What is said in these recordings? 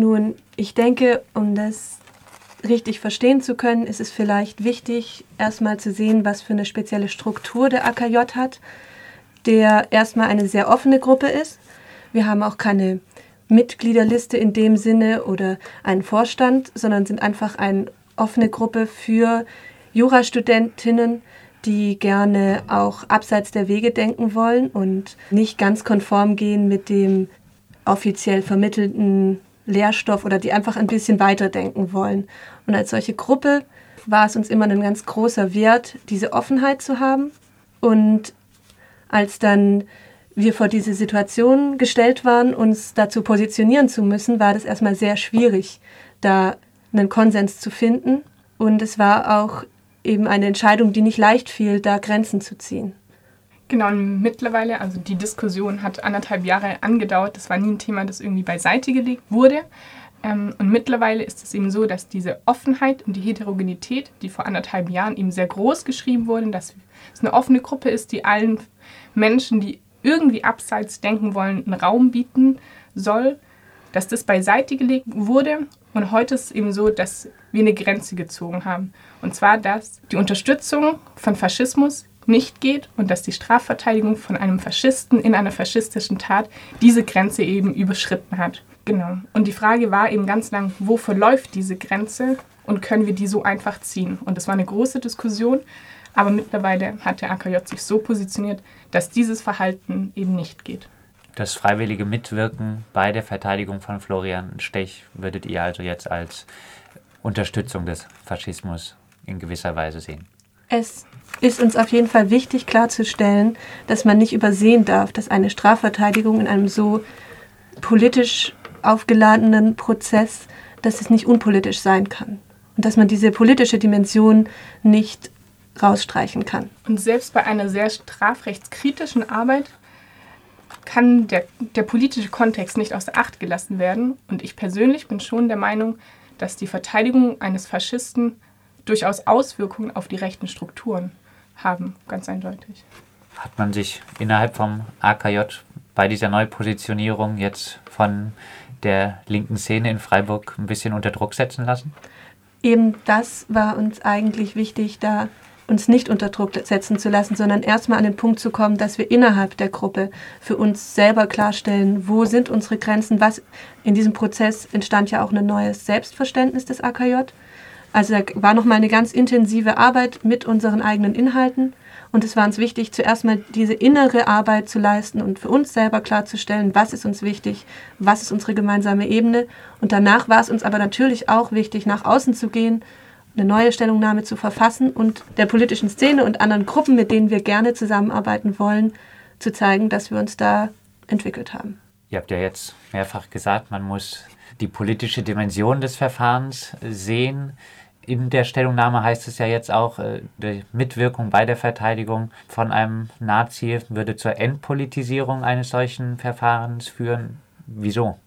Nun, ich denke, um das richtig verstehen zu können, ist es vielleicht wichtig, erstmal zu sehen, was für eine spezielle Struktur der AKJ hat, der erstmal eine sehr offene Gruppe ist. Wir haben auch keine Mitgliederliste in dem Sinne oder einen Vorstand, sondern sind einfach eine offene Gruppe für Jurastudentinnen, die gerne auch abseits der Wege denken wollen und nicht ganz konform gehen mit dem offiziell vermittelten Lehrstoff oder die einfach ein bisschen weiterdenken wollen. Und als solche Gruppe war es uns immer ein ganz großer Wert, diese Offenheit zu haben. Und als dann wir vor diese Situation gestellt waren, uns dazu positionieren zu müssen, war das erstmal sehr schwierig, da einen Konsens zu finden. Und es war auch eben eine Entscheidung, die nicht leicht fiel, da Grenzen zu ziehen. Genau, mittlerweile, also die Diskussion hat anderthalb Jahre angedauert. Das war nie ein Thema, das irgendwie beiseite gelegt wurde. Ähm, und mittlerweile ist es eben so, dass diese Offenheit und die Heterogenität, die vor anderthalb Jahren eben sehr groß geschrieben wurden, dass es eine offene Gruppe ist, die allen Menschen, die irgendwie abseits denken wollen, einen Raum bieten soll, dass das beiseite gelegt wurde. Und heute ist es eben so, dass wir eine Grenze gezogen haben. Und zwar, dass die Unterstützung von Faschismus nicht geht und dass die Strafverteidigung von einem Faschisten in einer faschistischen Tat diese Grenze eben überschritten hat. Genau. Und die Frage war eben ganz lang, wo verläuft diese Grenze und können wir die so einfach ziehen? Und das war eine große Diskussion, aber mittlerweile hat der AKJ sich so positioniert, dass dieses Verhalten eben nicht geht. Das freiwillige Mitwirken bei der Verteidigung von Florian Stech würdet ihr also jetzt als Unterstützung des Faschismus in gewisser Weise sehen? Es ist uns auf jeden Fall wichtig klarzustellen, dass man nicht übersehen darf, dass eine Strafverteidigung in einem so politisch aufgeladenen Prozess, dass es nicht unpolitisch sein kann. Und dass man diese politische Dimension nicht rausstreichen kann. Und selbst bei einer sehr strafrechtskritischen Arbeit kann der, der politische Kontext nicht außer Acht gelassen werden. Und ich persönlich bin schon der Meinung, dass die Verteidigung eines Faschisten durchaus Auswirkungen auf die rechten Strukturen haben, ganz eindeutig. Hat man sich innerhalb vom AKJ bei dieser Neupositionierung jetzt von der linken Szene in Freiburg ein bisschen unter Druck setzen lassen? Eben das war uns eigentlich wichtig, da uns nicht unter Druck setzen zu lassen, sondern erstmal an den Punkt zu kommen, dass wir innerhalb der Gruppe für uns selber klarstellen, wo sind unsere Grenzen, was in diesem Prozess entstand ja auch ein neues Selbstverständnis des AKJ. Also da war nochmal eine ganz intensive Arbeit mit unseren eigenen Inhalten. Und es war uns wichtig, zuerst mal diese innere Arbeit zu leisten und für uns selber klarzustellen, was ist uns wichtig, was ist unsere gemeinsame Ebene. Und danach war es uns aber natürlich auch wichtig, nach außen zu gehen, eine neue Stellungnahme zu verfassen und der politischen Szene und anderen Gruppen, mit denen wir gerne zusammenarbeiten wollen, zu zeigen, dass wir uns da entwickelt haben. Ihr habt ja jetzt mehrfach gesagt, man muss die politische Dimension des Verfahrens sehen in der Stellungnahme heißt es ja jetzt auch, äh, die Mitwirkung bei der Verteidigung von einem Nazi würde zur Entpolitisierung eines solchen Verfahrens führen. Wieso?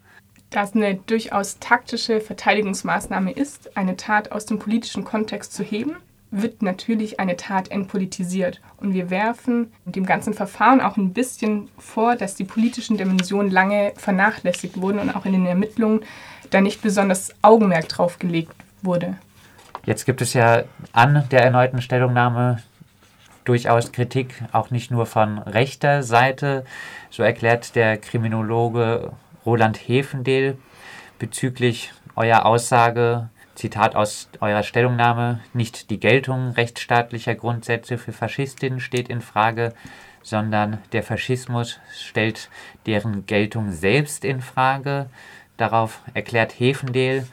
Da es eine durchaus taktische Verteidigungsmaßnahme ist, eine Tat aus dem politischen Kontext zu heben, wird natürlich eine Tat entpolitisiert. Und wir werfen dem ganzen Verfahren auch ein bisschen vor, dass die politischen Dimensionen lange vernachlässigt wurden und auch in den Ermittlungen da nicht besonders Augenmerk drauf gelegt wurde. Jetzt gibt es ja an der erneuten Stellungnahme durchaus Kritik, auch nicht nur von rechter Seite. So erklärt der Kriminologe Roland Hefendehl bezüglich eurer Aussage, Zitat aus eurer Stellungnahme, nicht die Geltung rechtsstaatlicher Grundsätze für Faschistinnen steht in Frage, sondern der Faschismus stellt deren Geltung selbst in Frage. Darauf erklärt Hefendehl,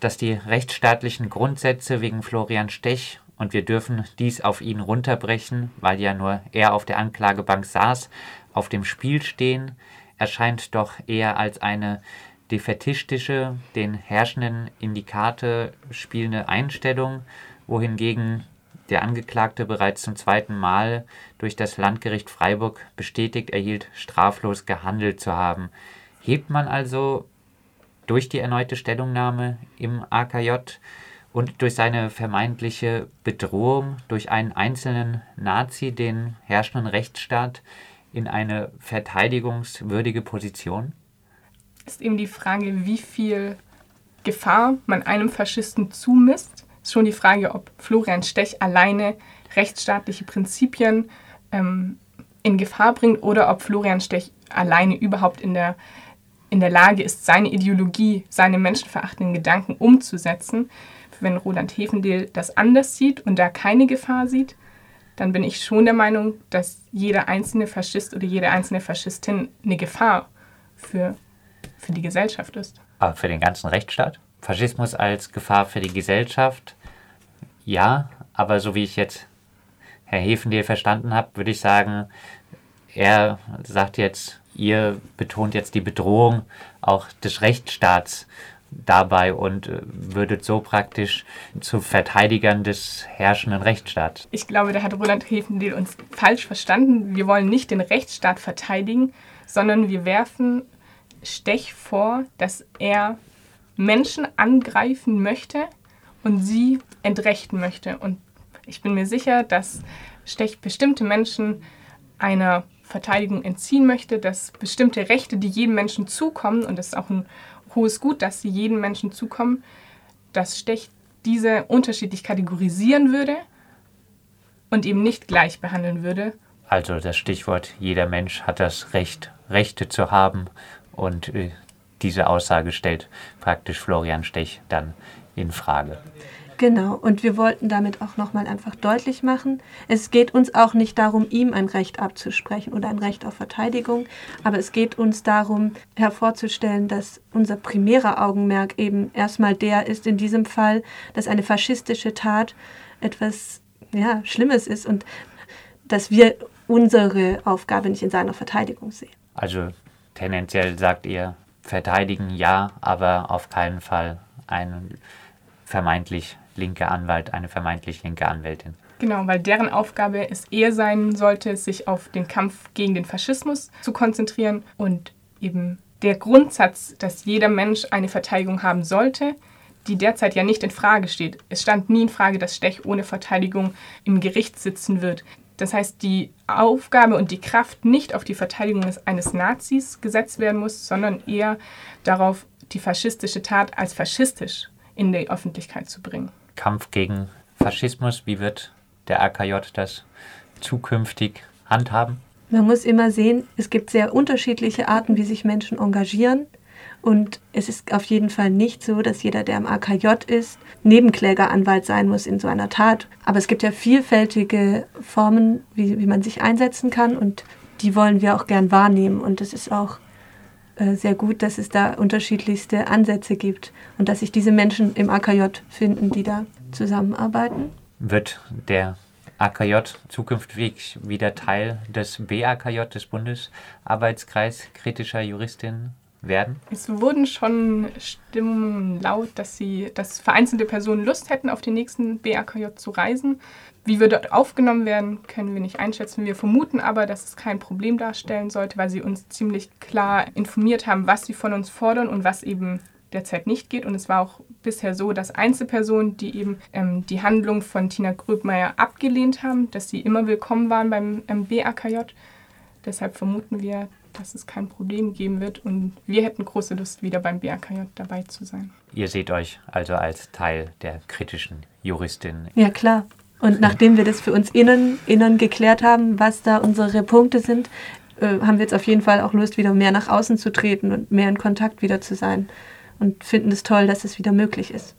dass die rechtsstaatlichen Grundsätze wegen Florian Stech und wir dürfen dies auf ihn runterbrechen, weil ja nur er auf der Anklagebank saß, auf dem Spiel stehen, erscheint doch eher als eine defetistische, den herrschenden Indikate spielende Einstellung, wohingegen der Angeklagte bereits zum zweiten Mal durch das Landgericht Freiburg bestätigt erhielt, straflos gehandelt zu haben. Hebt man also durch die erneute Stellungnahme im AKJ und durch seine vermeintliche Bedrohung durch einen einzelnen Nazi den herrschenden Rechtsstaat in eine verteidigungswürdige Position? ist eben die Frage, wie viel Gefahr man einem Faschisten zumisst. Ist schon die Frage, ob Florian Stech alleine rechtsstaatliche Prinzipien ähm, in Gefahr bringt oder ob Florian Stech alleine überhaupt in der, in der Lage ist, seine Ideologie, seine menschenverachtenden Gedanken umzusetzen. Wenn Roland Hefendel das anders sieht und da keine Gefahr sieht, dann bin ich schon der Meinung, dass jeder einzelne Faschist oder jede einzelne Faschistin eine Gefahr für, für die Gesellschaft ist. Aber für den ganzen Rechtsstaat? Faschismus als Gefahr für die Gesellschaft? Ja, aber so wie ich jetzt Herr Hefendel verstanden habe, würde ich sagen, er sagt jetzt, ihr betont jetzt die Bedrohung auch des Rechtsstaats dabei und äh, würdet so praktisch zu Verteidigern des herrschenden Rechtsstaats. Ich glaube, da hat Roland Hefendel uns falsch verstanden. Wir wollen nicht den Rechtsstaat verteidigen, sondern wir werfen Stech vor, dass er Menschen angreifen möchte und sie entrechten möchte. Und ich bin mir sicher, dass Stech bestimmte Menschen einer Verteidigung entziehen möchte, dass bestimmte Rechte, die jedem Menschen zukommen, und das ist auch ein hohes Gut, dass sie jedem Menschen zukommen, dass Stech diese unterschiedlich kategorisieren würde und eben nicht gleich behandeln würde. Also das Stichwort, jeder Mensch hat das Recht, Rechte zu haben und äh, diese Aussage stellt praktisch Florian Stech dann in Frage. Genau, und wir wollten damit auch nochmal einfach deutlich machen, es geht uns auch nicht darum, ihm ein Recht abzusprechen oder ein Recht auf Verteidigung, aber es geht uns darum, hervorzustellen, dass unser primärer Augenmerk eben erstmal der ist in diesem Fall, dass eine faschistische Tat etwas ja, Schlimmes ist und dass wir unsere Aufgabe nicht in seiner Verteidigung sehen. Also tendenziell sagt ihr, verteidigen ja, aber auf keinen Fall ein vermeintlich linke Anwalt, eine vermeintlich linke Anwältin. Genau, weil deren Aufgabe es eher sein sollte, sich auf den Kampf gegen den Faschismus zu konzentrieren und eben der Grundsatz, dass jeder Mensch eine Verteidigung haben sollte, die derzeit ja nicht in Frage steht. Es stand nie in Frage, dass Stech ohne Verteidigung im Gericht sitzen wird. Das heißt, die Aufgabe und die Kraft nicht auf die Verteidigung eines Nazis gesetzt werden muss, sondern eher darauf, die faschistische Tat als faschistisch in die Öffentlichkeit zu bringen. Kampf gegen Faschismus, wie wird der AKJ das zukünftig handhaben? Man muss immer sehen, es gibt sehr unterschiedliche Arten, wie sich Menschen engagieren. Und es ist auf jeden Fall nicht so, dass jeder, der im AKJ ist, Nebenklägeranwalt sein muss in so einer Tat. Aber es gibt ja vielfältige Formen, wie, wie man sich einsetzen kann und die wollen wir auch gern wahrnehmen. Und es ist auch sehr gut, dass es da unterschiedlichste Ansätze gibt und dass sich diese Menschen im AKJ finden, die da zusammenarbeiten. Wird der AKJ zukünftig wieder Teil des BAKJ, des Bundesarbeitskreis kritischer Juristinnen werden? Es wurden schon Stimmen laut, dass sie, dass vereinzelte Personen Lust hätten, auf den nächsten BAKJ zu reisen. Wie wir dort aufgenommen werden, können wir nicht einschätzen. Wir vermuten aber, dass es kein Problem darstellen sollte, weil sie uns ziemlich klar informiert haben, was sie von uns fordern und was eben derzeit nicht geht. Und es war auch bisher so, dass Einzelpersonen, die eben ähm, die Handlung von Tina Gröbmeier abgelehnt haben, dass sie immer willkommen waren beim ähm, BAKJ. Deshalb vermuten wir, dass es kein Problem geben wird und wir hätten große Lust, wieder beim BRKJ dabei zu sein. Ihr seht euch also als Teil der kritischen Juristin. Ja, klar. Und nachdem wir das für uns innen, innen geklärt haben, was da unsere Punkte sind, äh, haben wir jetzt auf jeden Fall auch Lust, wieder mehr nach außen zu treten und mehr in Kontakt wieder zu sein. Und finden es toll, dass es wieder möglich ist.